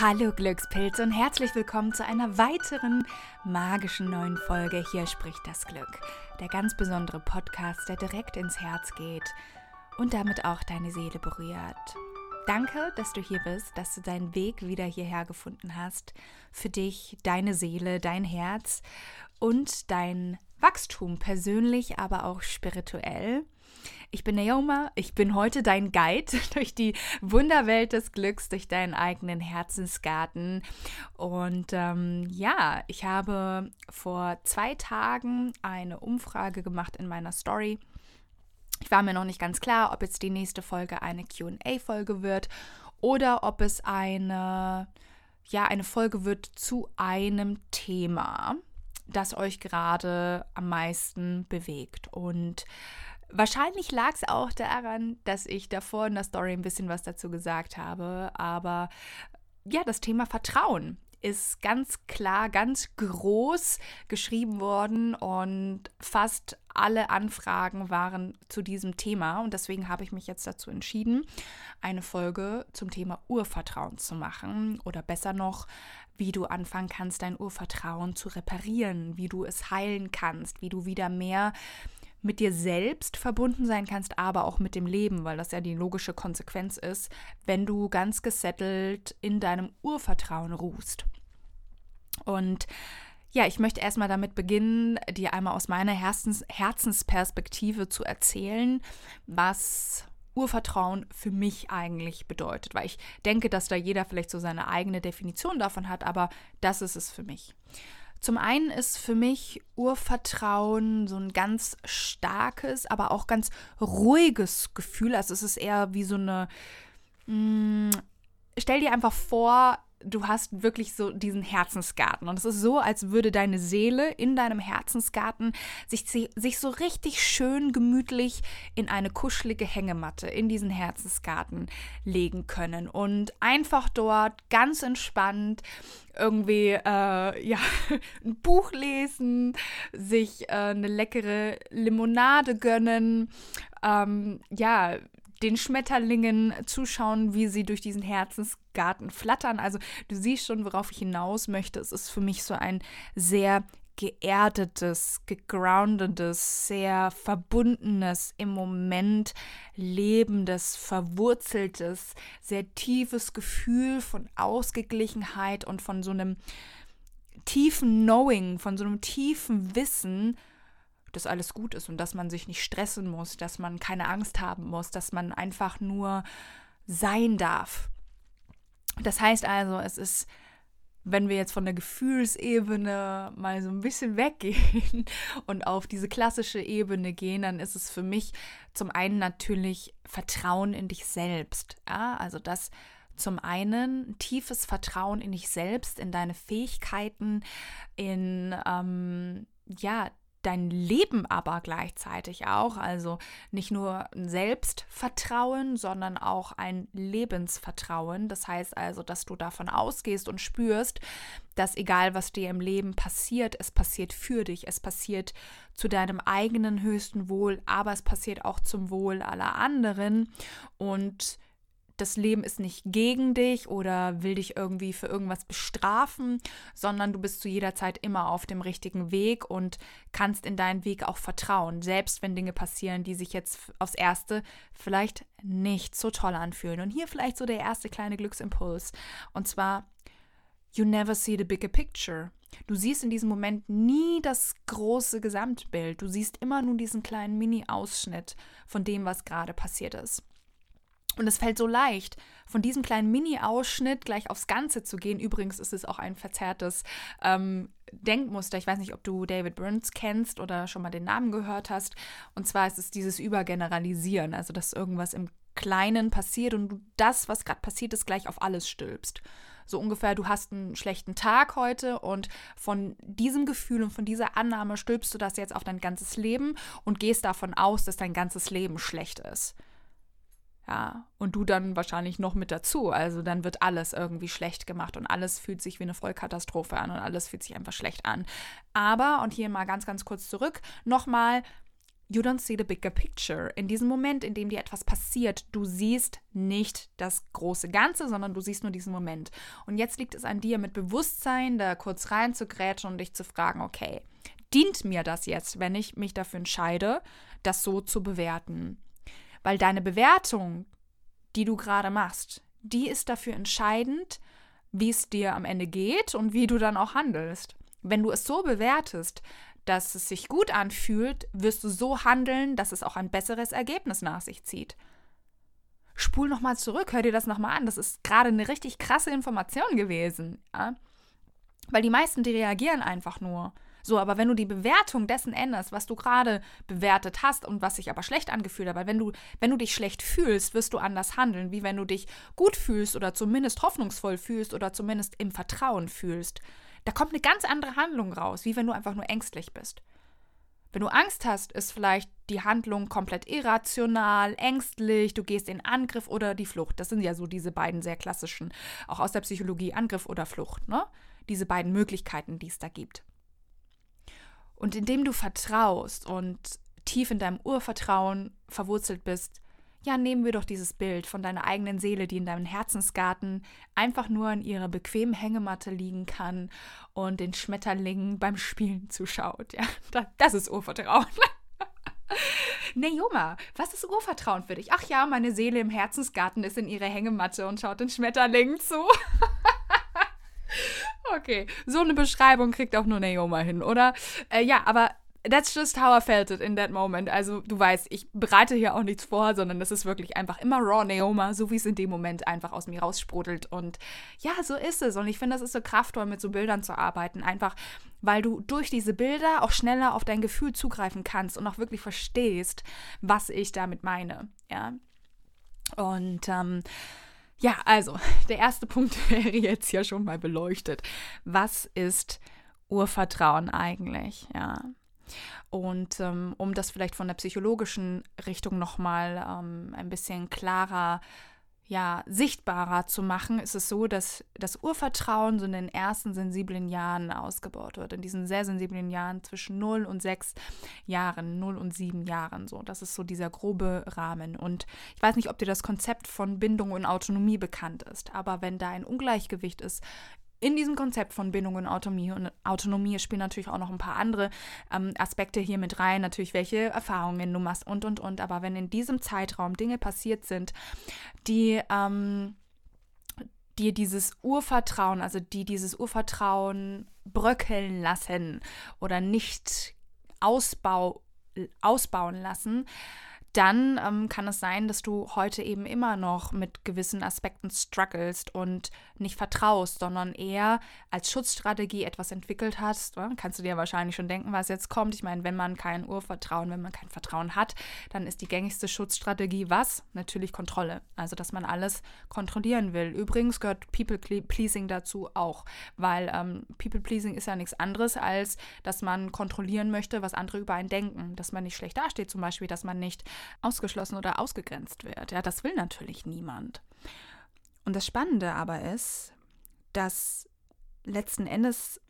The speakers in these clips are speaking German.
Hallo Glückspilze und herzlich willkommen zu einer weiteren magischen neuen Folge Hier spricht das Glück. Der ganz besondere Podcast, der direkt ins Herz geht und damit auch deine Seele berührt. Danke, dass du hier bist, dass du deinen Weg wieder hierher gefunden hast. Für dich, deine Seele, dein Herz und dein Wachstum persönlich, aber auch spirituell. Ich bin Naoma, ich bin heute dein Guide durch die Wunderwelt des Glücks, durch deinen eigenen Herzensgarten. Und ähm, ja, ich habe vor zwei Tagen eine Umfrage gemacht in meiner Story. Ich war mir noch nicht ganz klar, ob jetzt die nächste Folge eine QA-Folge wird oder ob es eine, ja, eine Folge wird zu einem Thema, das euch gerade am meisten bewegt. Und Wahrscheinlich lag es auch daran, dass ich davor in der Story ein bisschen was dazu gesagt habe. Aber ja, das Thema Vertrauen ist ganz klar, ganz groß geschrieben worden und fast alle Anfragen waren zu diesem Thema. Und deswegen habe ich mich jetzt dazu entschieden, eine Folge zum Thema Urvertrauen zu machen. Oder besser noch, wie du anfangen kannst, dein Urvertrauen zu reparieren, wie du es heilen kannst, wie du wieder mehr mit dir selbst verbunden sein kannst, aber auch mit dem Leben, weil das ja die logische Konsequenz ist, wenn du ganz gesettelt in deinem Urvertrauen ruhst. Und ja, ich möchte erstmal damit beginnen, dir einmal aus meiner Herzens Herzensperspektive zu erzählen, was Urvertrauen für mich eigentlich bedeutet, weil ich denke, dass da jeder vielleicht so seine eigene Definition davon hat, aber das ist es für mich. Zum einen ist für mich Urvertrauen so ein ganz starkes, aber auch ganz ruhiges Gefühl. Also es ist eher wie so eine. Mh, mm, stell dir einfach vor, du hast wirklich so diesen Herzensgarten. Und es ist so, als würde deine Seele in deinem Herzensgarten sich, sich so richtig schön gemütlich in eine kuschelige Hängematte in diesen Herzensgarten legen können. Und einfach dort ganz entspannt irgendwie äh, ja, ein Buch lesen, sich äh, eine leckere Limonade gönnen, ähm, ja, den Schmetterlingen zuschauen, wie sie durch diesen Herzensgarten flattern. Also du siehst schon, worauf ich hinaus möchte. Es ist für mich so ein sehr geerdetes, gegroundetes, sehr verbundenes, im Moment lebendes, verwurzeltes, sehr tiefes Gefühl von Ausgeglichenheit und von so einem tiefen Knowing, von so einem tiefen Wissen, dass alles gut ist und dass man sich nicht stressen muss, dass man keine Angst haben muss, dass man einfach nur sein darf. Das heißt also, es ist, wenn wir jetzt von der Gefühlsebene mal so ein bisschen weggehen und auf diese klassische Ebene gehen, dann ist es für mich zum einen natürlich Vertrauen in dich selbst. Ja? Also das zum einen tiefes Vertrauen in dich selbst, in deine Fähigkeiten, in ähm, ja dein Leben aber gleichzeitig auch. Also nicht nur ein Selbstvertrauen, sondern auch ein Lebensvertrauen. Das heißt also, dass du davon ausgehst und spürst, dass egal was dir im Leben passiert, es passiert für dich, es passiert zu deinem eigenen höchsten Wohl, aber es passiert auch zum Wohl aller anderen. Und das Leben ist nicht gegen dich oder will dich irgendwie für irgendwas bestrafen, sondern du bist zu jeder Zeit immer auf dem richtigen Weg und kannst in deinen Weg auch vertrauen, selbst wenn Dinge passieren, die sich jetzt aufs Erste vielleicht nicht so toll anfühlen. Und hier vielleicht so der erste kleine Glücksimpuls. Und zwar, you never see the bigger picture. Du siehst in diesem Moment nie das große Gesamtbild. Du siehst immer nur diesen kleinen Mini-Ausschnitt von dem, was gerade passiert ist. Und es fällt so leicht, von diesem kleinen Mini-Ausschnitt gleich aufs Ganze zu gehen. Übrigens ist es auch ein verzerrtes ähm, Denkmuster. Ich weiß nicht, ob du David Burns kennst oder schon mal den Namen gehört hast. Und zwar ist es dieses Übergeneralisieren, also dass irgendwas im Kleinen passiert und du das, was gerade passiert ist, gleich auf alles stülpst. So ungefähr, du hast einen schlechten Tag heute und von diesem Gefühl und von dieser Annahme stülpst du das jetzt auf dein ganzes Leben und gehst davon aus, dass dein ganzes Leben schlecht ist. Ja, und du dann wahrscheinlich noch mit dazu. Also dann wird alles irgendwie schlecht gemacht und alles fühlt sich wie eine Vollkatastrophe an und alles fühlt sich einfach schlecht an. Aber, und hier mal ganz, ganz kurz zurück, nochmal, you don't see the bigger picture. In diesem Moment, in dem dir etwas passiert, du siehst nicht das große Ganze, sondern du siehst nur diesen Moment. Und jetzt liegt es an dir, mit Bewusstsein da kurz reinzugrätschen und dich zu fragen, okay, dient mir das jetzt, wenn ich mich dafür entscheide, das so zu bewerten? Weil deine Bewertung, die du gerade machst, die ist dafür entscheidend, wie es dir am Ende geht und wie du dann auch handelst. Wenn du es so bewertest, dass es sich gut anfühlt, wirst du so handeln, dass es auch ein besseres Ergebnis nach sich zieht. Spul nochmal zurück, hör dir das nochmal an. Das ist gerade eine richtig krasse Information gewesen. Ja? Weil die meisten, die reagieren einfach nur. So, aber wenn du die Bewertung dessen änderst, was du gerade bewertet hast und was sich aber schlecht angefühlt hat, weil wenn du, wenn du dich schlecht fühlst, wirst du anders handeln, wie wenn du dich gut fühlst oder zumindest hoffnungsvoll fühlst oder zumindest im Vertrauen fühlst. Da kommt eine ganz andere Handlung raus, wie wenn du einfach nur ängstlich bist. Wenn du Angst hast, ist vielleicht die Handlung komplett irrational, ängstlich, du gehst in Angriff oder die Flucht. Das sind ja so diese beiden sehr klassischen, auch aus der Psychologie, Angriff oder Flucht, ne? Diese beiden Möglichkeiten, die es da gibt. Und indem du vertraust und tief in deinem Urvertrauen verwurzelt bist, ja, nehmen wir doch dieses Bild von deiner eigenen Seele, die in deinem Herzensgarten einfach nur in ihrer bequemen Hängematte liegen kann und den Schmetterlingen beim Spielen zuschaut. Ja, das ist Urvertrauen. Neoma, was ist Urvertrauen für dich? Ach ja, meine Seele im Herzensgarten ist in ihrer Hängematte und schaut den Schmetterlingen zu. Okay, so eine Beschreibung kriegt auch nur Naoma hin, oder? Äh, ja, aber that's just how I felt it in that moment. Also du weißt, ich bereite hier auch nichts vor, sondern das ist wirklich einfach immer raw Naoma, so wie es in dem Moment einfach aus mir raussprudelt. Und ja, so ist es. Und ich finde, das ist so kraftvoll, mit so Bildern zu arbeiten. Einfach, weil du durch diese Bilder auch schneller auf dein Gefühl zugreifen kannst und auch wirklich verstehst, was ich damit meine. Ja. Und ähm, ja, also der erste Punkt wäre jetzt ja schon mal beleuchtet. Was ist Urvertrauen eigentlich? Ja. Und ähm, um das vielleicht von der psychologischen Richtung nochmal ähm, ein bisschen klarer ja, sichtbarer zu machen, ist es so, dass das Urvertrauen so in den ersten sensiblen Jahren ausgebaut wird. In diesen sehr sensiblen Jahren zwischen 0 und 6 Jahren, 0 und 7 Jahren. So, das ist so dieser grobe Rahmen. Und ich weiß nicht, ob dir das Konzept von Bindung und Autonomie bekannt ist, aber wenn da ein Ungleichgewicht ist in diesem Konzept von Bindung und Autonomie und Autonomie spielen natürlich auch noch ein paar andere ähm, Aspekte hier mit rein, natürlich welche Erfahrungen du machst und und und. Aber wenn in diesem Zeitraum Dinge passiert sind, die ähm, dir dieses Urvertrauen, also die dieses Urvertrauen bröckeln lassen oder nicht ausbau, ausbauen lassen, dann ähm, kann es sein, dass du heute eben immer noch mit gewissen Aspekten strugglest und nicht vertraust, sondern eher als Schutzstrategie etwas entwickelt hast. Oder? Kannst du dir wahrscheinlich schon denken, was jetzt kommt. Ich meine, wenn man kein Urvertrauen, wenn man kein Vertrauen hat, dann ist die gängigste Schutzstrategie was? Natürlich Kontrolle. Also, dass man alles kontrollieren will. Übrigens gehört People-Pleasing dazu auch, weil ähm, People-Pleasing ist ja nichts anderes, als dass man kontrollieren möchte, was andere über einen denken. Dass man nicht schlecht dasteht, zum Beispiel, dass man nicht ausgeschlossen oder ausgegrenzt wird. Ja, das will natürlich niemand. Und das Spannende aber ist, dass letzten Endes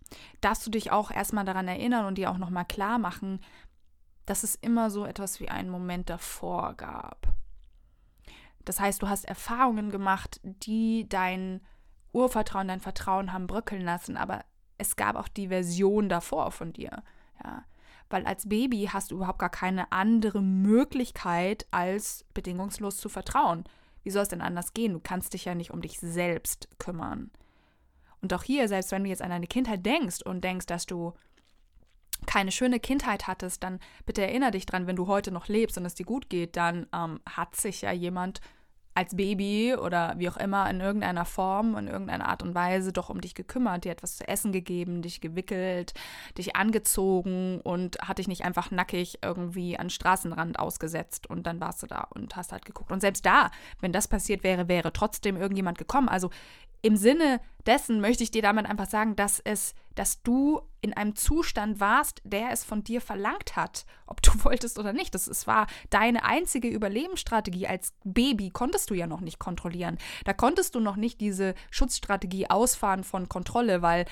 darfst du dich auch erstmal daran erinnern und dir auch nochmal klar machen, dass es immer so etwas wie einen Moment davor gab. Das heißt, du hast Erfahrungen gemacht, die dein Urvertrauen, dein Vertrauen haben bröckeln lassen, aber es gab auch die Version davor von dir. Ja weil als Baby hast du überhaupt gar keine andere Möglichkeit, als bedingungslos zu vertrauen. Wie soll es denn anders gehen? Du kannst dich ja nicht um dich selbst kümmern. Und auch hier, selbst wenn du jetzt an deine Kindheit denkst und denkst, dass du keine schöne Kindheit hattest, dann bitte erinnere dich dran, wenn du heute noch lebst und es dir gut geht, dann ähm, hat sich ja jemand als Baby oder wie auch immer in irgendeiner Form, in irgendeiner Art und Weise doch um dich gekümmert, dir etwas zu essen gegeben, dich gewickelt, dich angezogen und hat dich nicht einfach nackig irgendwie an Straßenrand ausgesetzt und dann warst du da und hast halt geguckt. Und selbst da, wenn das passiert wäre, wäre trotzdem irgendjemand gekommen. Also im Sinne dessen möchte ich dir damit einfach sagen, dass es, dass du in einem Zustand warst, der es von dir verlangt hat, ob du wolltest oder nicht. Das, es war deine einzige Überlebensstrategie. Als Baby konntest du ja noch nicht kontrollieren. Da konntest du noch nicht diese Schutzstrategie ausfahren von Kontrolle, weil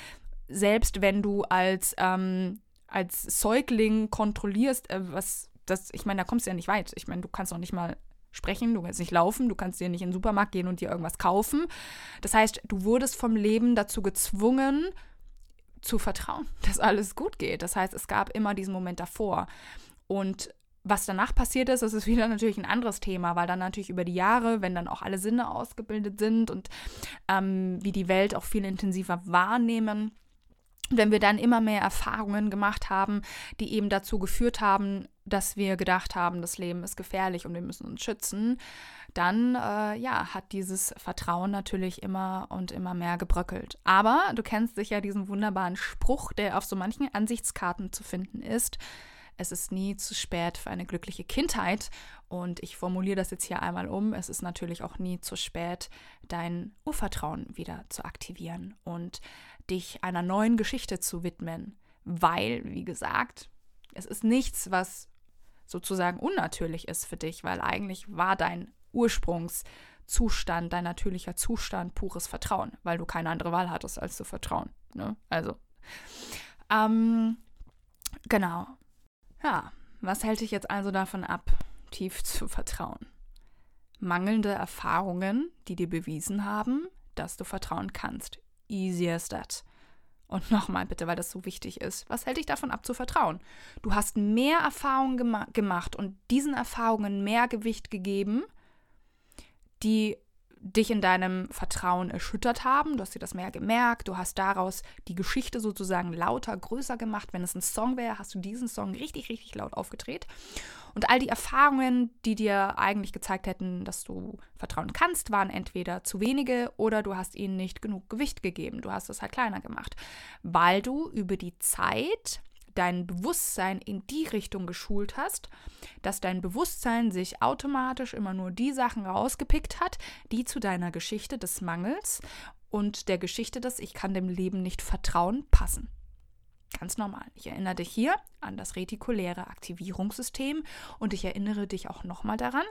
selbst wenn du als, ähm, als Säugling kontrollierst, äh, was das, ich meine, da kommst du ja nicht weit. Ich meine, du kannst noch nicht mal sprechen, du kannst nicht laufen, du kannst dir nicht in den Supermarkt gehen und dir irgendwas kaufen. Das heißt, du wurdest vom Leben dazu gezwungen, zu vertrauen, dass alles gut geht. Das heißt, es gab immer diesen Moment davor. Und was danach passiert ist, das ist wieder natürlich ein anderes Thema, weil dann natürlich über die Jahre, wenn dann auch alle Sinne ausgebildet sind und ähm, wie die Welt auch viel intensiver wahrnehmen, wenn wir dann immer mehr Erfahrungen gemacht haben, die eben dazu geführt haben, dass wir gedacht haben, das Leben ist gefährlich und wir müssen uns schützen, dann äh, ja, hat dieses Vertrauen natürlich immer und immer mehr gebröckelt. Aber du kennst sicher diesen wunderbaren Spruch, der auf so manchen Ansichtskarten zu finden ist. Es ist nie zu spät für eine glückliche Kindheit. Und ich formuliere das jetzt hier einmal um. Es ist natürlich auch nie zu spät, dein Urvertrauen wieder zu aktivieren und dich einer neuen Geschichte zu widmen. Weil, wie gesagt, es ist nichts, was sozusagen unnatürlich ist für dich, weil eigentlich war dein Ursprungszustand, dein natürlicher Zustand pures Vertrauen, weil du keine andere Wahl hattest, als zu vertrauen. Ne? Also, ähm, genau. Ja, was hält dich jetzt also davon ab, tief zu vertrauen? Mangelnde Erfahrungen, die dir bewiesen haben, dass du vertrauen kannst. Easy as that. Und nochmal bitte, weil das so wichtig ist. Was hält dich davon ab zu vertrauen? Du hast mehr Erfahrungen gema gemacht und diesen Erfahrungen mehr Gewicht gegeben, die dich in deinem Vertrauen erschüttert haben. Du hast dir das mehr gemerkt. Du hast daraus die Geschichte sozusagen lauter, größer gemacht. Wenn es ein Song wäre, hast du diesen Song richtig, richtig laut aufgedreht. Und all die Erfahrungen, die dir eigentlich gezeigt hätten, dass du vertrauen kannst, waren entweder zu wenige oder du hast ihnen nicht genug Gewicht gegeben. Du hast es halt kleiner gemacht, weil du über die Zeit dein Bewusstsein in die Richtung geschult hast, dass dein Bewusstsein sich automatisch immer nur die Sachen rausgepickt hat, die zu deiner Geschichte des Mangels und der Geschichte des Ich kann dem Leben nicht vertrauen passen. Ganz normal. Ich erinnere dich hier an das retikuläre Aktivierungssystem und ich erinnere dich auch nochmal daran,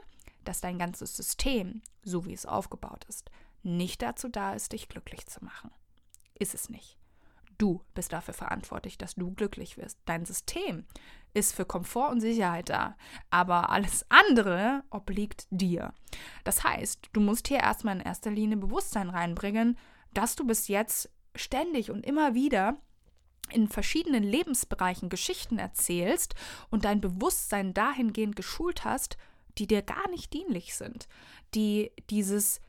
dass dein ganzes System, so wie es aufgebaut ist, nicht dazu da ist, dich glücklich zu machen. Ist es nicht. Du bist dafür verantwortlich, dass du glücklich wirst. Dein System ist für Komfort und Sicherheit da, aber alles andere obliegt dir. Das heißt, du musst hier erstmal in erster Linie Bewusstsein reinbringen, dass du bis jetzt ständig und immer wieder in verschiedenen Lebensbereichen Geschichten erzählst und dein Bewusstsein dahingehend geschult hast, die dir gar nicht dienlich sind, die dieses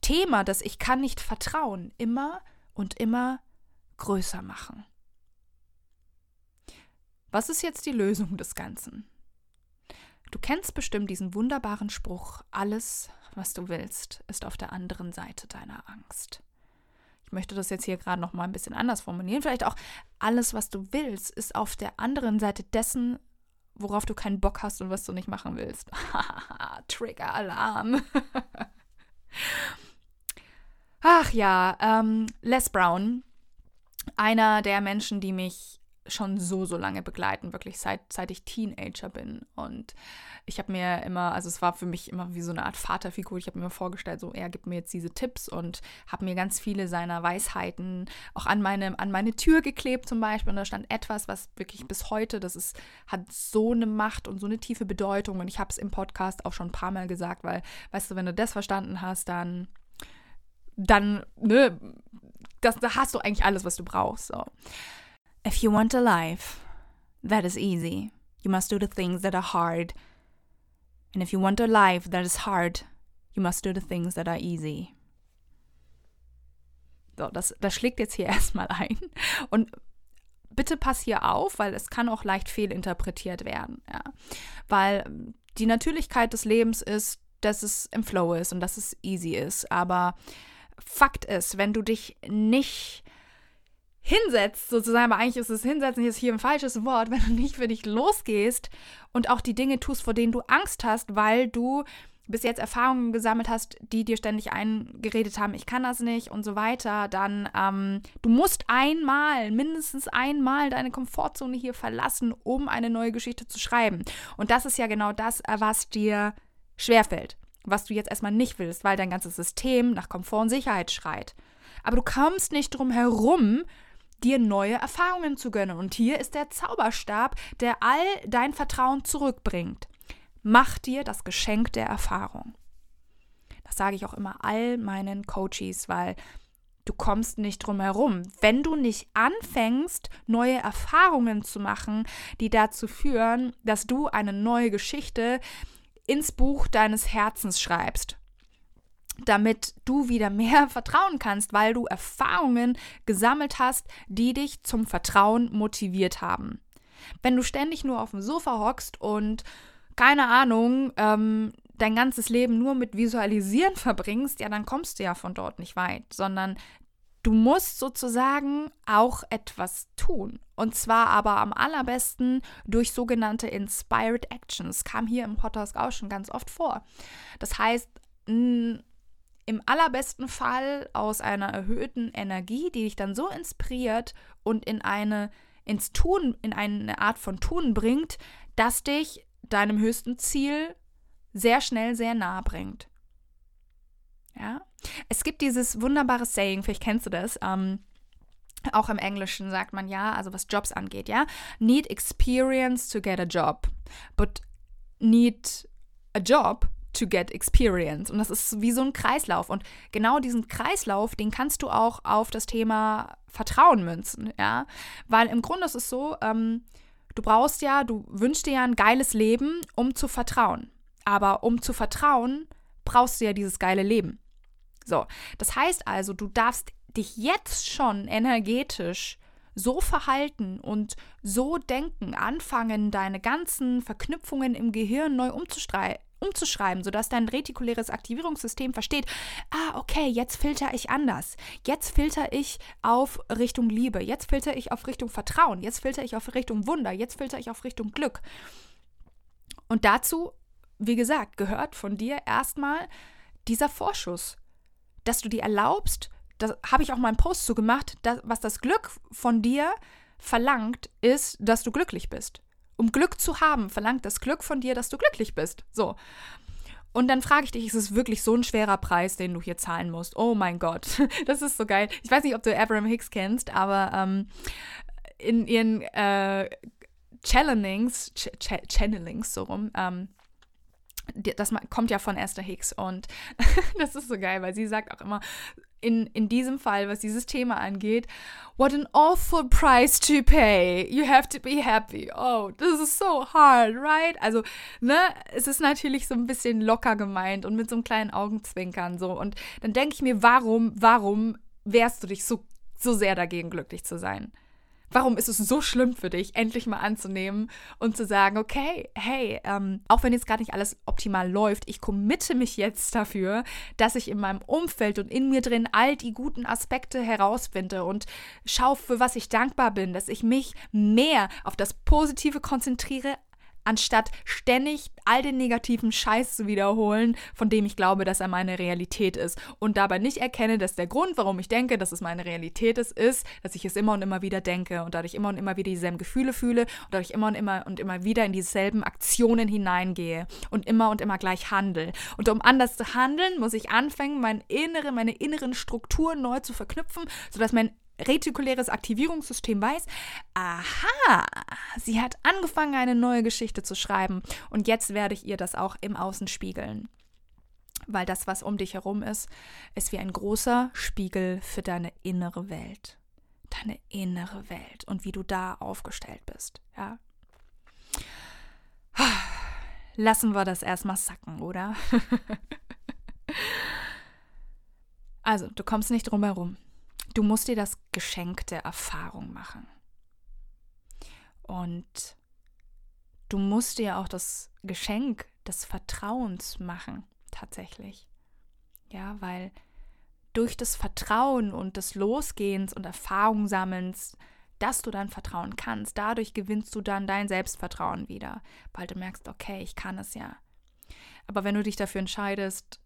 Thema, das ich kann nicht vertrauen, immer und immer größer machen. Was ist jetzt die Lösung des Ganzen? Du kennst bestimmt diesen wunderbaren Spruch, alles, was du willst, ist auf der anderen Seite deiner Angst. Ich möchte das jetzt hier gerade noch mal ein bisschen anders formulieren. Vielleicht auch alles, was du willst, ist auf der anderen Seite dessen, worauf du keinen Bock hast und was du nicht machen willst. Trigger-Alarm. Ach ja, ähm, Les Brown einer der Menschen, die mich schon so, so lange begleiten, wirklich seit, seit ich Teenager bin. Und ich habe mir immer, also es war für mich immer wie so eine Art Vaterfigur. Ich habe mir vorgestellt, so er gibt mir jetzt diese Tipps und habe mir ganz viele seiner Weisheiten auch an meine, an meine Tür geklebt zum Beispiel. Und da stand etwas, was wirklich bis heute, das ist, hat so eine Macht und so eine tiefe Bedeutung. Und ich habe es im Podcast auch schon ein paar Mal gesagt, weil, weißt du, wenn du das verstanden hast, dann dann, ne, das, da hast du eigentlich alles, was du brauchst. So. If you want a life that is easy, you must do the things that are hard. And if you want a life that is hard, you must do the things that are easy. So, das, das schlägt jetzt hier erstmal ein. Und bitte pass hier auf, weil es kann auch leicht fehlinterpretiert werden. Ja. Weil die Natürlichkeit des Lebens ist, dass es im Flow ist und dass es easy ist. Aber Fakt ist, wenn du dich nicht hinsetzt, sozusagen, aber eigentlich ist es hinsetzen ist hier ein falsches Wort, wenn du nicht für dich losgehst und auch die Dinge tust, vor denen du Angst hast, weil du bis jetzt Erfahrungen gesammelt hast, die dir ständig eingeredet haben, ich kann das nicht und so weiter, dann ähm, du musst einmal, mindestens einmal deine Komfortzone hier verlassen, um eine neue Geschichte zu schreiben. Und das ist ja genau das, was dir schwerfällt, was du jetzt erstmal nicht willst, weil dein ganzes System nach Komfort und Sicherheit schreit. Aber du kommst nicht drum herum, dir neue Erfahrungen zu gönnen. Und hier ist der Zauberstab, der all dein Vertrauen zurückbringt. Mach dir das Geschenk der Erfahrung. Das sage ich auch immer all meinen Coaches, weil du kommst nicht drum herum. Wenn du nicht anfängst, neue Erfahrungen zu machen, die dazu führen, dass du eine neue Geschichte ins Buch deines Herzens schreibst, damit du wieder mehr vertrauen kannst, weil du Erfahrungen gesammelt hast, die dich zum Vertrauen motiviert haben. Wenn du ständig nur auf dem Sofa hockst und keine Ahnung, ähm, dein ganzes Leben nur mit Visualisieren verbringst, ja, dann kommst du ja von dort nicht weit, sondern du musst sozusagen auch etwas tun. Und zwar aber am allerbesten durch sogenannte Inspired Actions. Kam hier im Podcast auch schon ganz oft vor. Das heißt, im allerbesten Fall aus einer erhöhten Energie, die dich dann so inspiriert und in eine ins Tun, in eine Art von Tun bringt, dass dich deinem höchsten Ziel sehr schnell sehr nah bringt. Ja, es gibt dieses wunderbare Saying, vielleicht kennst du das. Ähm, auch im Englischen sagt man ja, also was Jobs angeht, ja, need experience to get a job, but need a job to get experience. Und das ist wie so ein Kreislauf. Und genau diesen Kreislauf, den kannst du auch auf das Thema Vertrauen münzen, ja, weil im Grunde ist es so, ähm, Du brauchst ja, du wünschst dir ja ein geiles Leben, um zu vertrauen. Aber um zu vertrauen, brauchst du ja dieses geile Leben. So, das heißt also, du darfst dich jetzt schon energetisch so verhalten und so denken, anfangen, deine ganzen Verknüpfungen im Gehirn neu umzustreiten umzuschreiben, sodass dein retikuläres Aktivierungssystem versteht, ah, okay, jetzt filter ich anders. Jetzt filter ich auf Richtung Liebe. Jetzt filter ich auf Richtung Vertrauen. Jetzt filter ich auf Richtung Wunder. Jetzt filter ich auf Richtung Glück. Und dazu, wie gesagt, gehört von dir erstmal dieser Vorschuss, dass du dir erlaubst, da habe ich auch mal einen Post zu gemacht, dass, was das Glück von dir verlangt, ist, dass du glücklich bist um Glück zu haben, verlangt das Glück von dir, dass du glücklich bist. So. Und dann frage ich dich, ist es wirklich so ein schwerer Preis, den du hier zahlen musst? Oh mein Gott, das ist so geil. Ich weiß nicht, ob du Abraham Hicks kennst, aber ähm, in ihren äh, Channelings, Ch Ch Channelings so rum, ähm, das kommt ja von Esther Hicks und das ist so geil, weil sie sagt auch immer, in, in diesem Fall, was dieses Thema angeht, what an awful price to pay. You have to be happy. Oh, this is so hard, right? Also, ne, es ist natürlich so ein bisschen locker gemeint und mit so einem kleinen Augenzwinkern so. Und dann denke ich mir, warum, warum wehrst du dich so, so sehr dagegen, glücklich zu sein? Warum ist es so schlimm für dich, endlich mal anzunehmen und zu sagen, okay, hey, ähm, auch wenn jetzt gerade nicht alles optimal läuft, ich committe mich jetzt dafür, dass ich in meinem Umfeld und in mir drin all die guten Aspekte herausfinde und schaue, für was ich dankbar bin, dass ich mich mehr auf das Positive konzentriere, anstatt ständig all den negativen Scheiß zu wiederholen, von dem ich glaube, dass er meine Realität ist. Und dabei nicht erkenne, dass der Grund, warum ich denke, dass es meine Realität ist, ist, dass ich es immer und immer wieder denke und dadurch immer und immer wieder dieselben Gefühle fühle und dadurch immer und immer und immer wieder in dieselben Aktionen hineingehe und immer und immer gleich handle. Und um anders zu handeln, muss ich anfangen, meine innere, meine inneren Strukturen neu zu verknüpfen, sodass mein retikuläres Aktivierungssystem weiß, aha, sie hat angefangen, eine neue Geschichte zu schreiben und jetzt werde ich ihr das auch im Außen spiegeln. Weil das, was um dich herum ist, ist wie ein großer Spiegel für deine innere Welt. Deine innere Welt und wie du da aufgestellt bist, ja. Lassen wir das erstmal sacken, oder? also, du kommst nicht drum herum. Du musst dir das Geschenk der Erfahrung machen. Und du musst dir auch das Geschenk des Vertrauens machen, tatsächlich. Ja, weil durch das Vertrauen und des Losgehens und Erfahrung sammelns, dass du dann vertrauen kannst, dadurch gewinnst du dann dein Selbstvertrauen wieder, weil du merkst, okay, ich kann es ja. Aber wenn du dich dafür entscheidest,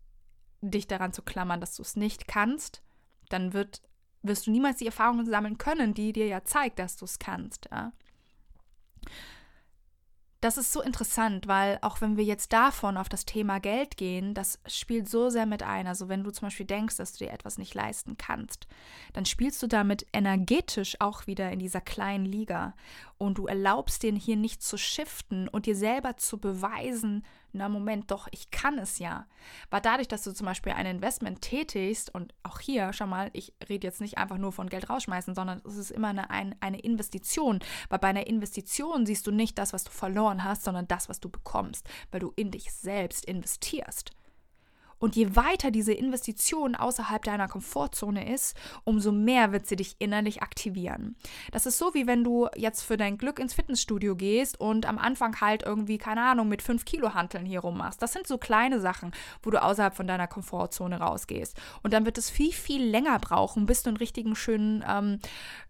dich daran zu klammern, dass du es nicht kannst, dann wird, wirst du niemals die Erfahrungen sammeln können, die dir ja zeigt, dass du es kannst. Ja? das ist so interessant, weil auch wenn wir jetzt davon auf das Thema Geld gehen, das spielt so sehr mit ein. Also wenn du zum Beispiel denkst, dass du dir etwas nicht leisten kannst, dann spielst du damit energetisch auch wieder in dieser kleinen Liga und du erlaubst dir hier nicht zu shiften und dir selber zu beweisen, na Moment, doch, ich kann es ja. Weil dadurch, dass du zum Beispiel ein Investment tätigst, und auch hier, schau mal, ich rede jetzt nicht einfach nur von Geld rausschmeißen, sondern es ist immer eine, ein, eine Investition. Weil bei einer Investition siehst du nicht das, was du verloren hast, sondern das, was du bekommst, weil du in dich selbst investierst. Und je weiter diese Investition außerhalb deiner Komfortzone ist, umso mehr wird sie dich innerlich aktivieren. Das ist so, wie wenn du jetzt für dein Glück ins Fitnessstudio gehst und am Anfang halt irgendwie, keine Ahnung, mit 5 Kilo Hanteln hier rummachst. Das sind so kleine Sachen, wo du außerhalb von deiner Komfortzone rausgehst. Und dann wird es viel, viel länger brauchen, bis du einen richtigen schönen ähm,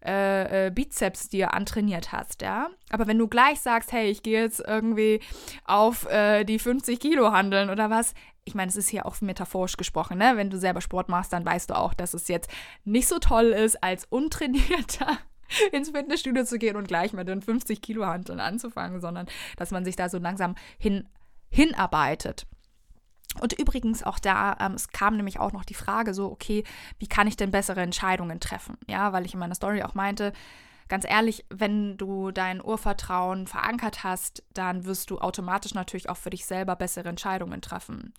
äh, äh, Bizeps dir antrainiert hast, ja. Aber wenn du gleich sagst, hey, ich gehe jetzt irgendwie auf äh, die 50 Kilo handeln oder was, ich meine, es ist hier auch metaphorisch gesprochen, ne? Wenn du selber Sport machst, dann weißt du auch, dass es jetzt nicht so toll ist, als Untrainierter ins Fitnessstudio zu gehen und gleich mit den 50 Kilo Handeln anzufangen, sondern dass man sich da so langsam hin, hinarbeitet. Und übrigens auch da, ähm, es kam nämlich auch noch die Frage so, okay, wie kann ich denn bessere Entscheidungen treffen? Ja, weil ich in meiner Story auch meinte, ganz ehrlich, wenn du dein Urvertrauen verankert hast, dann wirst du automatisch natürlich auch für dich selber bessere Entscheidungen treffen.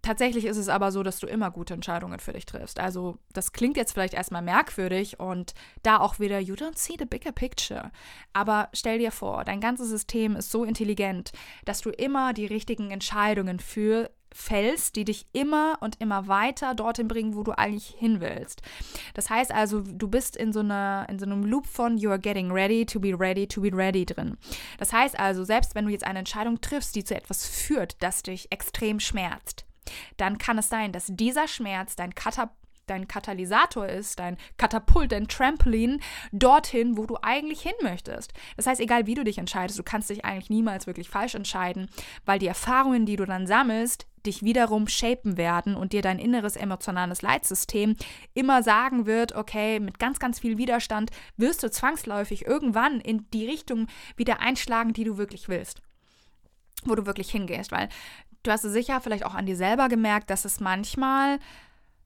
Tatsächlich ist es aber so, dass du immer gute Entscheidungen für dich triffst. Also, das klingt jetzt vielleicht erstmal merkwürdig und da auch wieder, you don't see the bigger picture. Aber stell dir vor, dein ganzes System ist so intelligent, dass du immer die richtigen Entscheidungen für fällst, die dich immer und immer weiter dorthin bringen, wo du eigentlich hin willst. Das heißt also, du bist in so, einer, in so einem Loop von You are getting ready to be ready to be ready drin. Das heißt also, selbst wenn du jetzt eine Entscheidung triffst, die zu etwas führt, das dich extrem schmerzt, dann kann es sein, dass dieser Schmerz dein Katapult dein Katalysator ist, dein Katapult, dein Trampolin dorthin, wo du eigentlich hin möchtest. Das heißt, egal wie du dich entscheidest, du kannst dich eigentlich niemals wirklich falsch entscheiden, weil die Erfahrungen, die du dann sammelst, dich wiederum shapen werden und dir dein inneres emotionales Leitsystem immer sagen wird, okay, mit ganz, ganz viel Widerstand wirst du zwangsläufig irgendwann in die Richtung wieder einschlagen, die du wirklich willst. Wo du wirklich hingehst, weil du hast es sicher vielleicht auch an dir selber gemerkt, dass es manchmal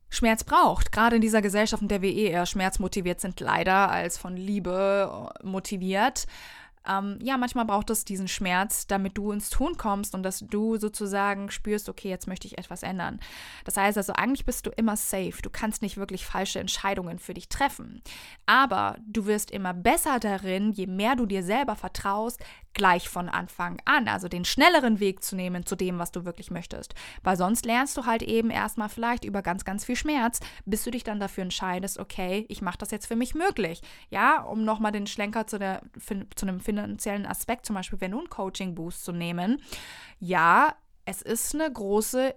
Schmerz braucht. Gerade in dieser Gesellschaft, in der wir eh eher schmerzmotiviert sind, leider als von Liebe motiviert ähm, ja, manchmal braucht es diesen Schmerz, damit du ins Tun kommst und dass du sozusagen spürst, okay, jetzt möchte ich etwas ändern. Das heißt also, eigentlich bist du immer safe. Du kannst nicht wirklich falsche Entscheidungen für dich treffen. Aber du wirst immer besser darin, je mehr du dir selber vertraust, gleich von Anfang an, also den schnelleren Weg zu nehmen zu dem, was du wirklich möchtest. Weil sonst lernst du halt eben erstmal vielleicht über ganz, ganz viel Schmerz, bis du dich dann dafür entscheidest, okay, ich mache das jetzt für mich möglich. Ja, um nochmal den Schlenker zu, der, zu einem finanziellen Aspekt, zum Beispiel wenn du einen Coaching-Boost zu nehmen. Ja, es ist eine große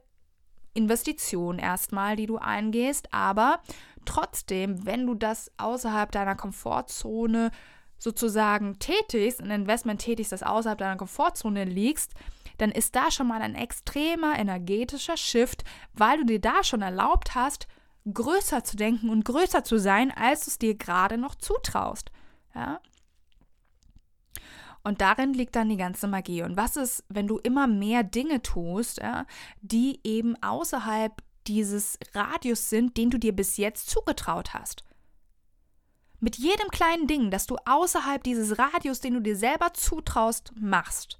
Investition erstmal, die du eingehst, aber trotzdem, wenn du das außerhalb deiner Komfortzone sozusagen tätigst, ein Investment tätigst, das außerhalb deiner Komfortzone liegst, dann ist da schon mal ein extremer energetischer Shift, weil du dir da schon erlaubt hast, größer zu denken und größer zu sein, als du es dir gerade noch zutraust. Ja? Und darin liegt dann die ganze Magie. Und was ist, wenn du immer mehr Dinge tust, ja, die eben außerhalb dieses Radius sind, den du dir bis jetzt zugetraut hast? Mit jedem kleinen Ding, das du außerhalb dieses Radius, den du dir selber zutraust, machst,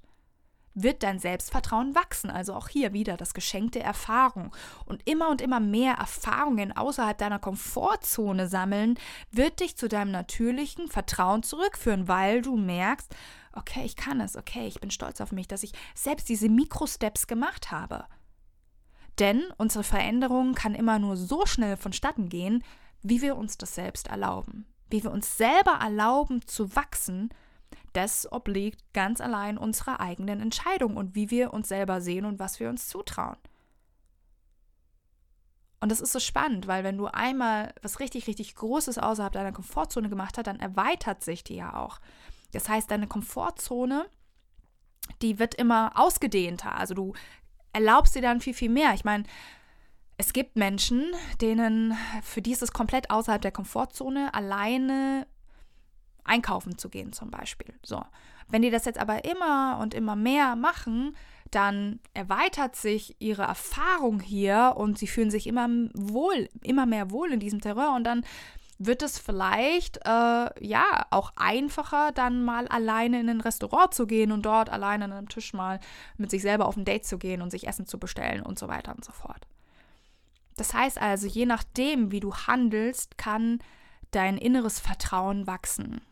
wird dein Selbstvertrauen wachsen. Also auch hier wieder das Geschenk der Erfahrung. Und immer und immer mehr Erfahrungen außerhalb deiner Komfortzone sammeln, wird dich zu deinem natürlichen Vertrauen zurückführen, weil du merkst, okay, ich kann es, okay, ich bin stolz auf mich, dass ich selbst diese Mikrosteps gemacht habe. Denn unsere Veränderung kann immer nur so schnell vonstatten gehen, wie wir uns das selbst erlauben wie wir uns selber erlauben zu wachsen, das obliegt ganz allein unserer eigenen Entscheidung und wie wir uns selber sehen und was wir uns zutrauen. Und das ist so spannend, weil wenn du einmal was richtig, richtig Großes außerhalb deiner Komfortzone gemacht hast, dann erweitert sich die ja auch. Das heißt, deine Komfortzone, die wird immer ausgedehnter. Also du erlaubst dir dann viel, viel mehr. Ich meine, es gibt Menschen, denen, für die ist es komplett außerhalb der Komfortzone, alleine einkaufen zu gehen zum Beispiel. So. Wenn die das jetzt aber immer und immer mehr machen, dann erweitert sich ihre Erfahrung hier und sie fühlen sich immer wohl, immer mehr wohl in diesem Terror und dann wird es vielleicht äh, ja auch einfacher, dann mal alleine in ein Restaurant zu gehen und dort alleine an einem Tisch mal mit sich selber auf ein Date zu gehen und sich Essen zu bestellen und so weiter und so fort. Das heißt also, je nachdem, wie du handelst, kann dein inneres Vertrauen wachsen.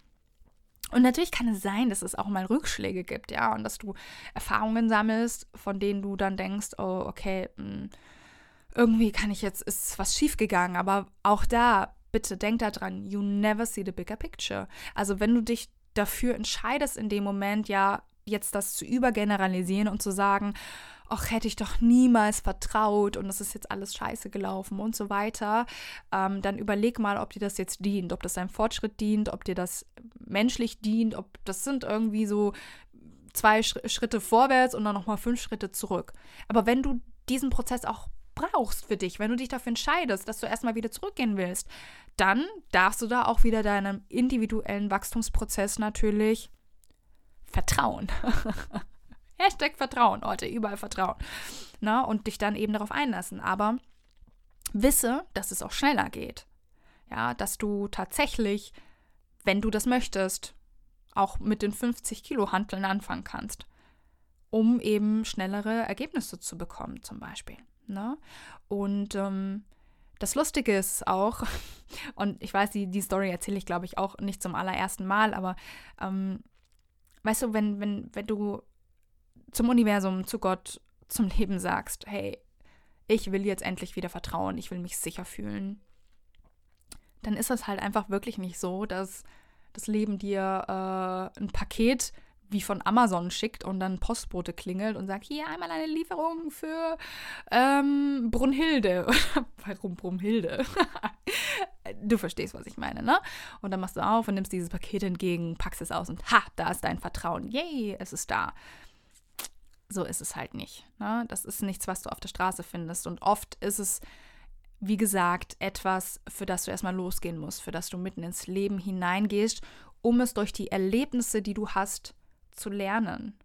Und natürlich kann es sein, dass es auch mal Rückschläge gibt, ja, und dass du Erfahrungen sammelst, von denen du dann denkst, oh, okay, hm, irgendwie kann ich jetzt, ist was schiefgegangen, aber auch da, bitte denk daran, you never see the bigger picture. Also wenn du dich dafür entscheidest in dem Moment, ja, jetzt das zu übergeneralisieren und zu sagen, ach, hätte ich doch niemals vertraut und das ist jetzt alles scheiße gelaufen und so weiter, ähm, dann überleg mal, ob dir das jetzt dient, ob das deinem Fortschritt dient, ob dir das menschlich dient, ob das sind irgendwie so zwei Schritte vorwärts und dann nochmal fünf Schritte zurück. Aber wenn du diesen Prozess auch brauchst für dich, wenn du dich dafür entscheidest, dass du erstmal wieder zurückgehen willst, dann darfst du da auch wieder deinem individuellen Wachstumsprozess natürlich vertrauen. Hashtag Vertrauen, Leute, überall Vertrauen. Na, und dich dann eben darauf einlassen. Aber wisse, dass es auch schneller geht. Ja, dass du tatsächlich, wenn du das möchtest, auch mit den 50 Kilo Hanteln anfangen kannst, um eben schnellere Ergebnisse zu bekommen, zum Beispiel. Ne? Und ähm, das Lustige ist auch, und ich weiß, die, die Story erzähle ich, glaube ich, auch nicht zum allerersten Mal, aber ähm, weißt du, wenn, wenn, wenn du zum Universum, zu Gott, zum Leben sagst, hey, ich will jetzt endlich wieder vertrauen, ich will mich sicher fühlen, dann ist das halt einfach wirklich nicht so, dass das Leben dir äh, ein Paket wie von Amazon schickt und dann Postbote klingelt und sagt, hier einmal eine Lieferung für ähm, Brunhilde. Warum Brunhilde? du verstehst, was ich meine, ne? Und dann machst du auf und nimmst dieses Paket entgegen, packst es aus und ha, da ist dein Vertrauen. Yay, es ist da so ist es halt nicht. Ne? Das ist nichts, was du auf der Straße findest. Und oft ist es, wie gesagt, etwas, für das du erstmal losgehen musst, für das du mitten ins Leben hineingehst, um es durch die Erlebnisse, die du hast, zu lernen.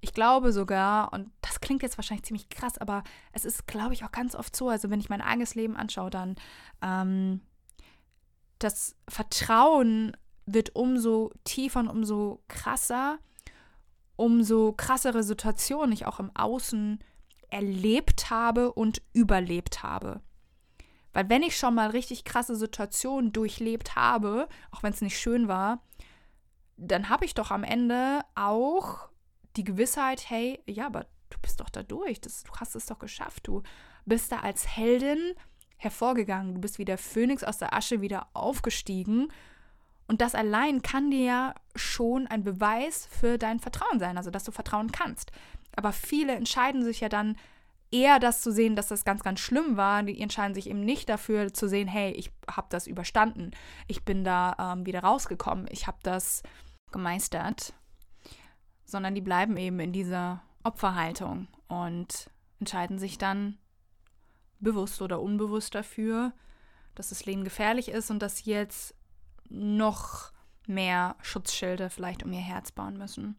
Ich glaube sogar, und das klingt jetzt wahrscheinlich ziemlich krass, aber es ist, glaube ich, auch ganz oft so, also wenn ich mein eigenes Leben anschaue, dann ähm, das Vertrauen wird umso tiefer und umso krasser, umso krassere Situationen ich auch im Außen erlebt habe und überlebt habe. Weil wenn ich schon mal richtig krasse Situationen durchlebt habe, auch wenn es nicht schön war, dann habe ich doch am Ende auch die Gewissheit, hey, ja, aber du bist doch da durch, das, du hast es doch geschafft, du bist da als Heldin hervorgegangen, du bist wie der Phönix aus der Asche wieder aufgestiegen. Und das allein kann dir ja schon ein Beweis für dein Vertrauen sein, also dass du vertrauen kannst. Aber viele entscheiden sich ja dann eher das zu sehen, dass das ganz, ganz schlimm war. Die entscheiden sich eben nicht dafür zu sehen, hey, ich habe das überstanden. Ich bin da ähm, wieder rausgekommen. Ich habe das gemeistert. Sondern die bleiben eben in dieser Opferhaltung und entscheiden sich dann bewusst oder unbewusst dafür, dass das Leben gefährlich ist und dass sie jetzt noch mehr Schutzschilde vielleicht um ihr Herz bauen müssen.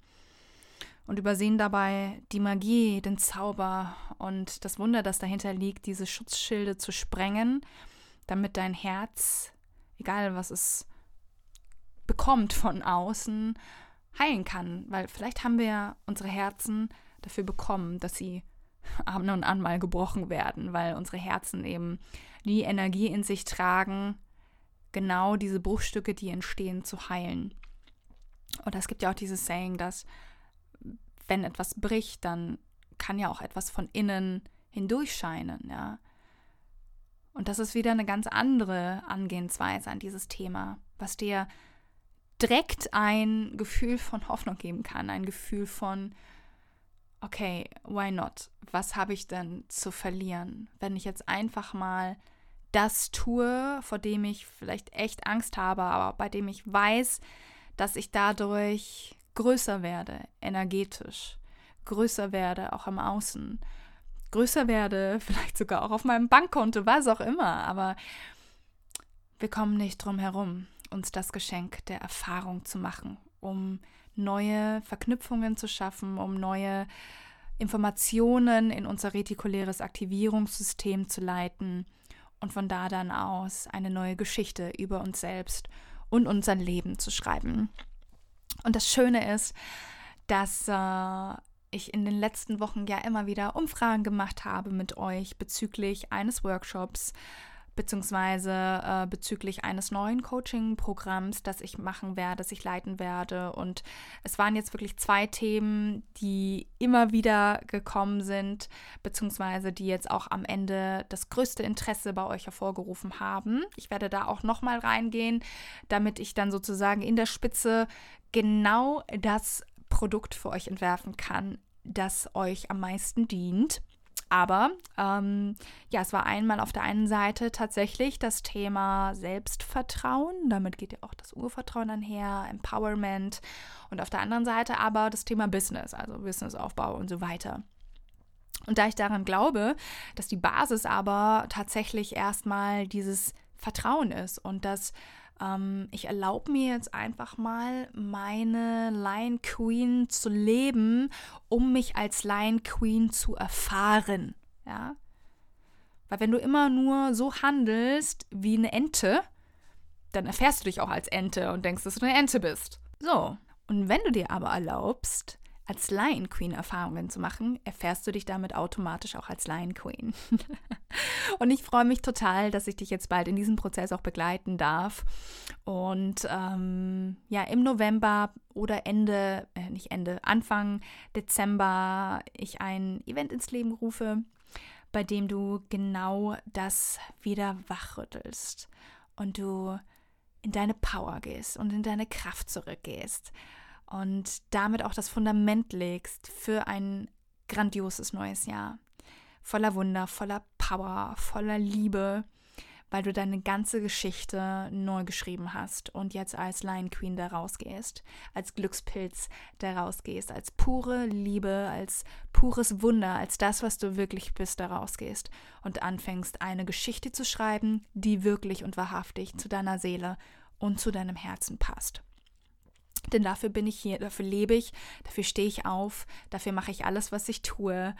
Und übersehen dabei die Magie, den Zauber und das Wunder, das dahinter liegt, diese Schutzschilde zu sprengen, damit dein Herz, egal was es bekommt von außen, heilen kann. Weil vielleicht haben wir ja unsere Herzen dafür bekommen, dass sie ab und an mal gebrochen werden, weil unsere Herzen eben die Energie in sich tragen, genau diese Bruchstücke, die entstehen, zu heilen. Oder es gibt ja auch dieses Saying, dass wenn etwas bricht, dann kann ja auch etwas von innen hindurchscheinen, ja. Und das ist wieder eine ganz andere Angehensweise an dieses Thema, was dir direkt ein Gefühl von Hoffnung geben kann, ein Gefühl von, okay, why not? Was habe ich denn zu verlieren, wenn ich jetzt einfach mal das tue, vor dem ich vielleicht echt Angst habe, aber bei dem ich weiß, dass ich dadurch größer werde, energetisch, größer werde, auch am Außen. Größer werde, vielleicht sogar auch auf meinem Bankkonto, was auch immer. Aber wir kommen nicht drum herum, uns das Geschenk der Erfahrung zu machen, um neue Verknüpfungen zu schaffen, um neue Informationen in unser retikuläres Aktivierungssystem zu leiten und von da dann aus eine neue Geschichte über uns selbst und unser Leben zu schreiben. Und das Schöne ist, dass äh, ich in den letzten Wochen ja immer wieder Umfragen gemacht habe mit euch bezüglich eines Workshops, beziehungsweise äh, bezüglich eines neuen Coaching-Programms, das ich machen werde, das ich leiten werde. Und es waren jetzt wirklich zwei Themen, die immer wieder gekommen sind, beziehungsweise die jetzt auch am Ende das größte Interesse bei euch hervorgerufen haben. Ich werde da auch nochmal reingehen, damit ich dann sozusagen in der Spitze genau das Produkt für euch entwerfen kann, das euch am meisten dient. Aber ähm, ja, es war einmal auf der einen Seite tatsächlich das Thema Selbstvertrauen, damit geht ja auch das Urvertrauen einher, Empowerment und auf der anderen Seite aber das Thema Business, also Businessaufbau und so weiter. Und da ich daran glaube, dass die Basis aber tatsächlich erstmal dieses Vertrauen ist und dass ähm, ich erlaube mir jetzt einfach mal, meine Lion Queen zu leben, um mich als Lion Queen zu erfahren. Ja? Weil wenn du immer nur so handelst wie eine Ente, dann erfährst du dich auch als Ente und denkst, dass du eine Ente bist. So. Und wenn du dir aber erlaubst, als Lion Queen Erfahrungen zu machen, erfährst du dich damit automatisch auch als Lion Queen. und ich freue mich total, dass ich dich jetzt bald in diesem Prozess auch begleiten darf. Und ähm, ja, im November oder Ende, äh, nicht Ende, Anfang Dezember ich ein Event ins Leben rufe, bei dem du genau das wieder wachrüttelst und du in deine Power gehst und in deine Kraft zurückgehst und damit auch das Fundament legst für ein grandioses neues Jahr. Voller Wunder, voller Power, voller Liebe, weil du deine ganze Geschichte neu geschrieben hast und jetzt als Lion Queen da rausgehst, als Glückspilz da rausgehst, als pure Liebe, als pures Wunder, als das, was du wirklich bist, da rausgehst und anfängst, eine Geschichte zu schreiben, die wirklich und wahrhaftig zu deiner Seele und zu deinem Herzen passt. Denn dafür bin ich hier, dafür lebe ich, dafür stehe ich auf, dafür mache ich alles, was ich tue.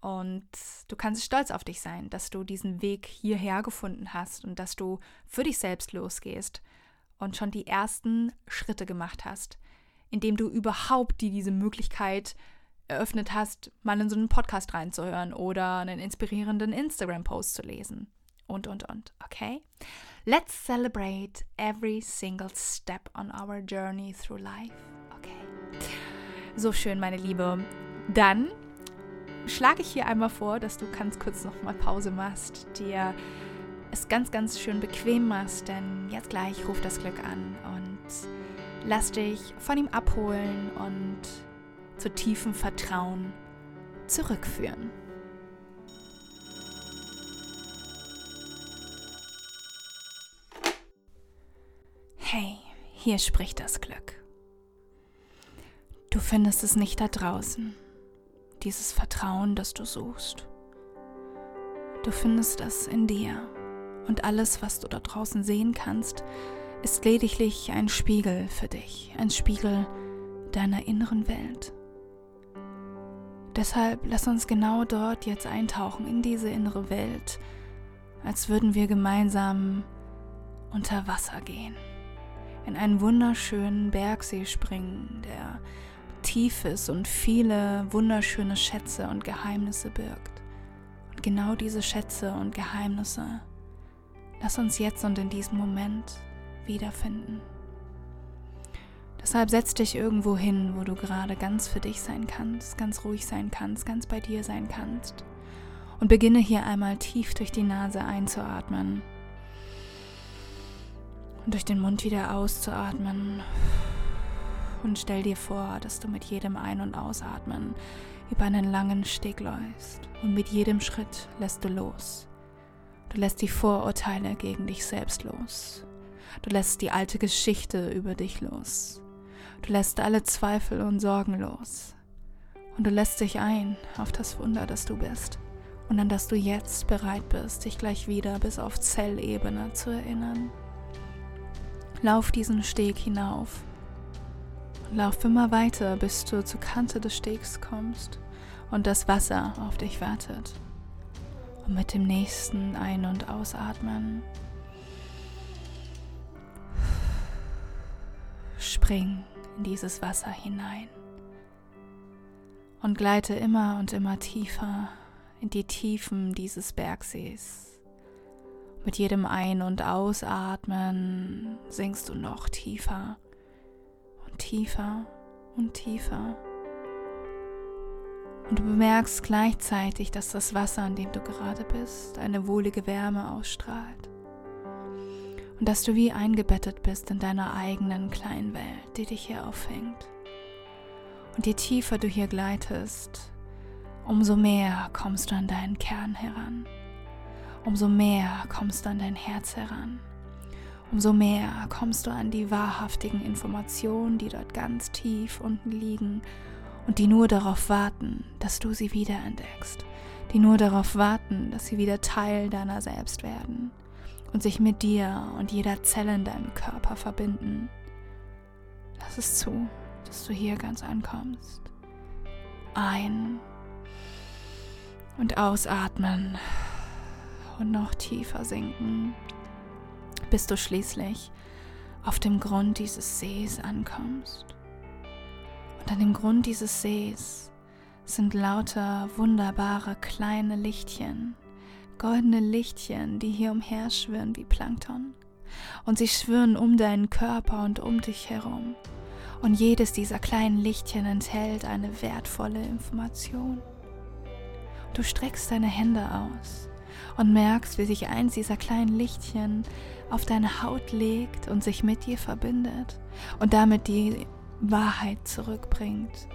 Und du kannst stolz auf dich sein, dass du diesen Weg hierher gefunden hast und dass du für dich selbst losgehst und schon die ersten Schritte gemacht hast, indem du überhaupt dir diese Möglichkeit eröffnet hast, mal in so einen Podcast reinzuhören oder einen inspirierenden Instagram-Post zu lesen. Und, und, und. Okay? Let's celebrate every single step on our journey through life. Okay. So schön, meine Liebe. Dann schlage ich hier einmal vor, dass du ganz kurz noch mal Pause machst, dir es ganz, ganz schön bequem machst, denn jetzt gleich ruft das Glück an und lass dich von ihm abholen und zu tiefem Vertrauen zurückführen. Hier spricht das Glück. Du findest es nicht da draußen, dieses Vertrauen, das du suchst. Du findest es in dir und alles, was du da draußen sehen kannst, ist lediglich ein Spiegel für dich, ein Spiegel deiner inneren Welt. Deshalb lass uns genau dort jetzt eintauchen in diese innere Welt, als würden wir gemeinsam unter Wasser gehen in einen wunderschönen Bergsee springen, der tief ist und viele wunderschöne Schätze und Geheimnisse birgt. Und genau diese Schätze und Geheimnisse lass uns jetzt und in diesem Moment wiederfinden. Deshalb setz dich irgendwo hin, wo du gerade ganz für dich sein kannst, ganz ruhig sein kannst, ganz bei dir sein kannst. Und beginne hier einmal tief durch die Nase einzuatmen und durch den Mund wieder auszuatmen. Und stell dir vor, dass du mit jedem Ein- und Ausatmen über einen langen Steg läufst. Und mit jedem Schritt lässt du los. Du lässt die Vorurteile gegen dich selbst los. Du lässt die alte Geschichte über dich los. Du lässt alle Zweifel und Sorgen los. Und du lässt dich ein auf das Wunder, das du bist. Und an das du jetzt bereit bist, dich gleich wieder bis auf Zellebene zu erinnern. Lauf diesen Steg hinauf. Lauf immer weiter, bis du zur Kante des Stegs kommst und das Wasser auf dich wartet. Und mit dem nächsten Ein- und Ausatmen spring in dieses Wasser hinein und gleite immer und immer tiefer in die Tiefen dieses Bergsees. Mit jedem Ein- und Ausatmen sinkst du noch tiefer und tiefer und tiefer. Und du bemerkst gleichzeitig, dass das Wasser, an dem du gerade bist, eine wohlige Wärme ausstrahlt. Und dass du wie eingebettet bist in deiner eigenen kleinen Welt, die dich hier auffängt. Und je tiefer du hier gleitest, umso mehr kommst du an deinen Kern heran. Umso mehr kommst du an dein Herz heran. Umso mehr kommst du an die wahrhaftigen Informationen, die dort ganz tief unten liegen und die nur darauf warten, dass du sie wiederentdeckst, die nur darauf warten, dass sie wieder Teil deiner selbst werden und sich mit dir und jeder Zelle in deinem Körper verbinden. Lass es zu dass du hier ganz ankommst. Ein und ausatmen und noch tiefer sinken, bis du schließlich auf dem Grund dieses Sees ankommst. Und an dem Grund dieses Sees sind lauter wunderbare kleine Lichtchen, goldene Lichtchen, die hier umherschwirren wie Plankton. Und sie schwirren um deinen Körper und um dich herum. Und jedes dieser kleinen Lichtchen enthält eine wertvolle Information. Du streckst deine Hände aus und merkst, wie sich eins dieser kleinen Lichtchen auf deine Haut legt und sich mit dir verbindet und damit die Wahrheit zurückbringt.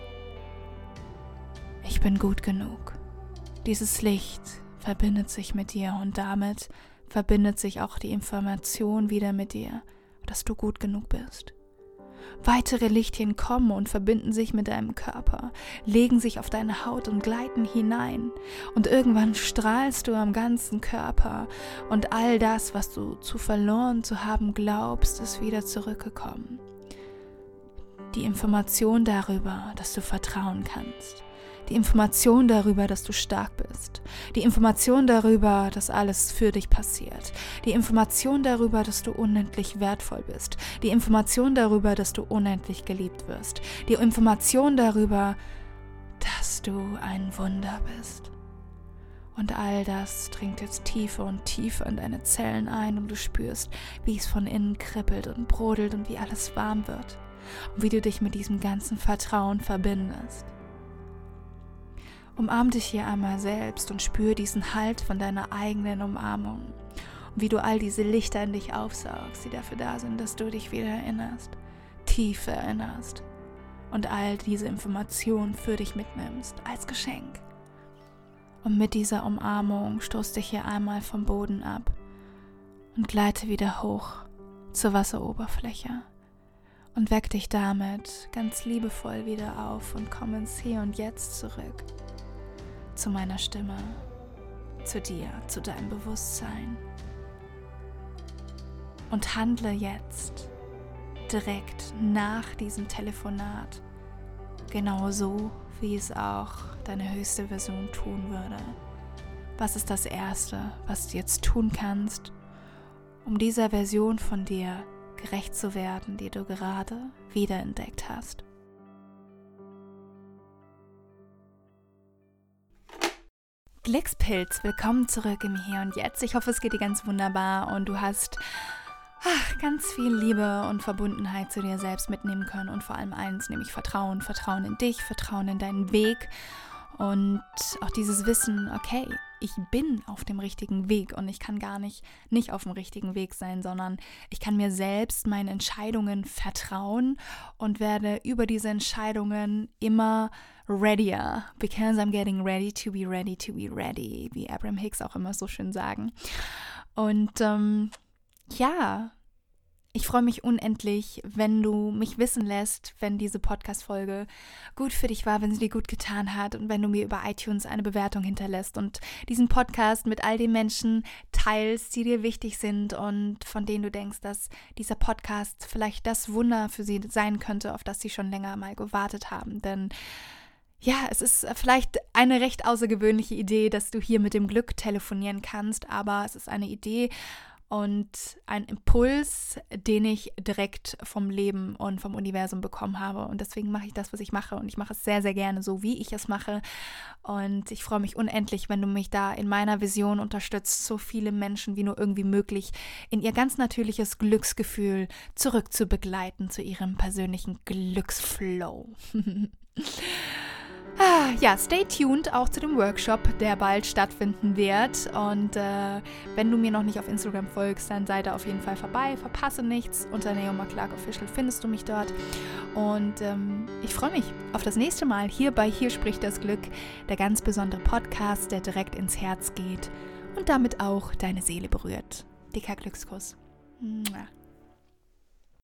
Ich bin gut genug. Dieses Licht verbindet sich mit dir und damit verbindet sich auch die Information wieder mit dir, dass du gut genug bist. Weitere Lichtchen kommen und verbinden sich mit deinem Körper, legen sich auf deine Haut und gleiten hinein. Und irgendwann strahlst du am ganzen Körper und all das, was du zu verloren zu haben glaubst, ist wieder zurückgekommen. Die Information darüber, dass du vertrauen kannst die Information darüber, dass du stark bist, die Information darüber, dass alles für dich passiert, die Information darüber, dass du unendlich wertvoll bist, die Information darüber, dass du unendlich geliebt wirst, die Information darüber, dass du ein Wunder bist. Und all das dringt jetzt tiefer und tiefer in deine Zellen ein und du spürst, wie es von innen kribbelt und brodelt und wie alles warm wird. Und wie du dich mit diesem ganzen Vertrauen verbindest. Umarm dich hier einmal selbst und spür diesen Halt von deiner eigenen Umarmung. Und wie du all diese Lichter in dich aufsaugst, die dafür da sind, dass du dich wieder erinnerst, tief erinnerst und all diese Informationen für dich mitnimmst als Geschenk. Und mit dieser Umarmung stoß dich hier einmal vom Boden ab und gleite wieder hoch zur Wasseroberfläche und weck dich damit ganz liebevoll wieder auf und komm ins Hier und Jetzt zurück zu meiner Stimme, zu dir, zu deinem Bewusstsein. Und handle jetzt direkt nach diesem Telefonat genau so, wie es auch deine höchste Version tun würde. Was ist das Erste, was du jetzt tun kannst, um dieser Version von dir gerecht zu werden, die du gerade wiederentdeckt hast? Glückspilz, willkommen zurück im Hier und Jetzt. Ich hoffe, es geht dir ganz wunderbar und du hast ach, ganz viel Liebe und Verbundenheit zu dir selbst mitnehmen können und vor allem eins, nämlich Vertrauen. Vertrauen in dich, Vertrauen in deinen Weg und auch dieses Wissen, okay, ich bin auf dem richtigen Weg und ich kann gar nicht nicht auf dem richtigen Weg sein, sondern ich kann mir selbst meinen Entscheidungen vertrauen und werde über diese Entscheidungen immer readier, because I'm getting ready to be ready to be ready, wie Abraham Hicks auch immer so schön sagen. Und ähm, ja, Ich freue mich unendlich, wenn du mich wissen lässt, wenn diese Podcast-Folge gut für dich war, wenn sie dir gut getan hat und wenn du mir über iTunes eine Bewertung hinterlässt und diesen Podcast mit all den Menschen teilst, die dir wichtig sind und von denen du denkst, dass dieser Podcast vielleicht das Wunder für sie sein könnte, auf das sie schon länger mal gewartet haben. Denn ja, es ist vielleicht eine recht außergewöhnliche Idee, dass du hier mit dem Glück telefonieren kannst, aber es ist eine Idee, und ein Impuls, den ich direkt vom Leben und vom Universum bekommen habe. Und deswegen mache ich das, was ich mache. Und ich mache es sehr, sehr gerne so, wie ich es mache. Und ich freue mich unendlich, wenn du mich da in meiner Vision unterstützt, so viele Menschen wie nur irgendwie möglich in ihr ganz natürliches Glücksgefühl zurückzubegleiten zu ihrem persönlichen Glücksflow. Ah, ja, stay tuned auch zu dem Workshop, der bald stattfinden wird. Und äh, wenn du mir noch nicht auf Instagram folgst, dann sei da auf jeden Fall vorbei. Verpasse nichts. Unter Neoma Clark Official findest du mich dort. Und ähm, ich freue mich auf das nächste Mal hier bei Hier spricht das Glück, der ganz besondere Podcast, der direkt ins Herz geht und damit auch deine Seele berührt. Dicker Glückskuss. Mua.